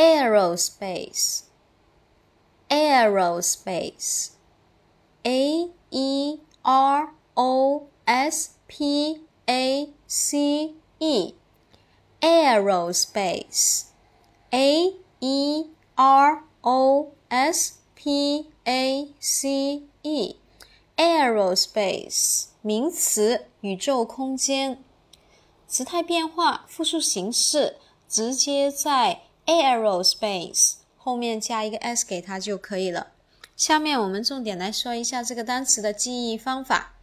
aerospace, aerospace, a e r o s p a c e, aerospace, a e r o s p a c e, aerospace 名词，宇宙空间。词态变化，复数形式，直接在。 Aerospace 后面加一个 s 给它就可以了。下面我们重点来说一下这个单词的记忆方法。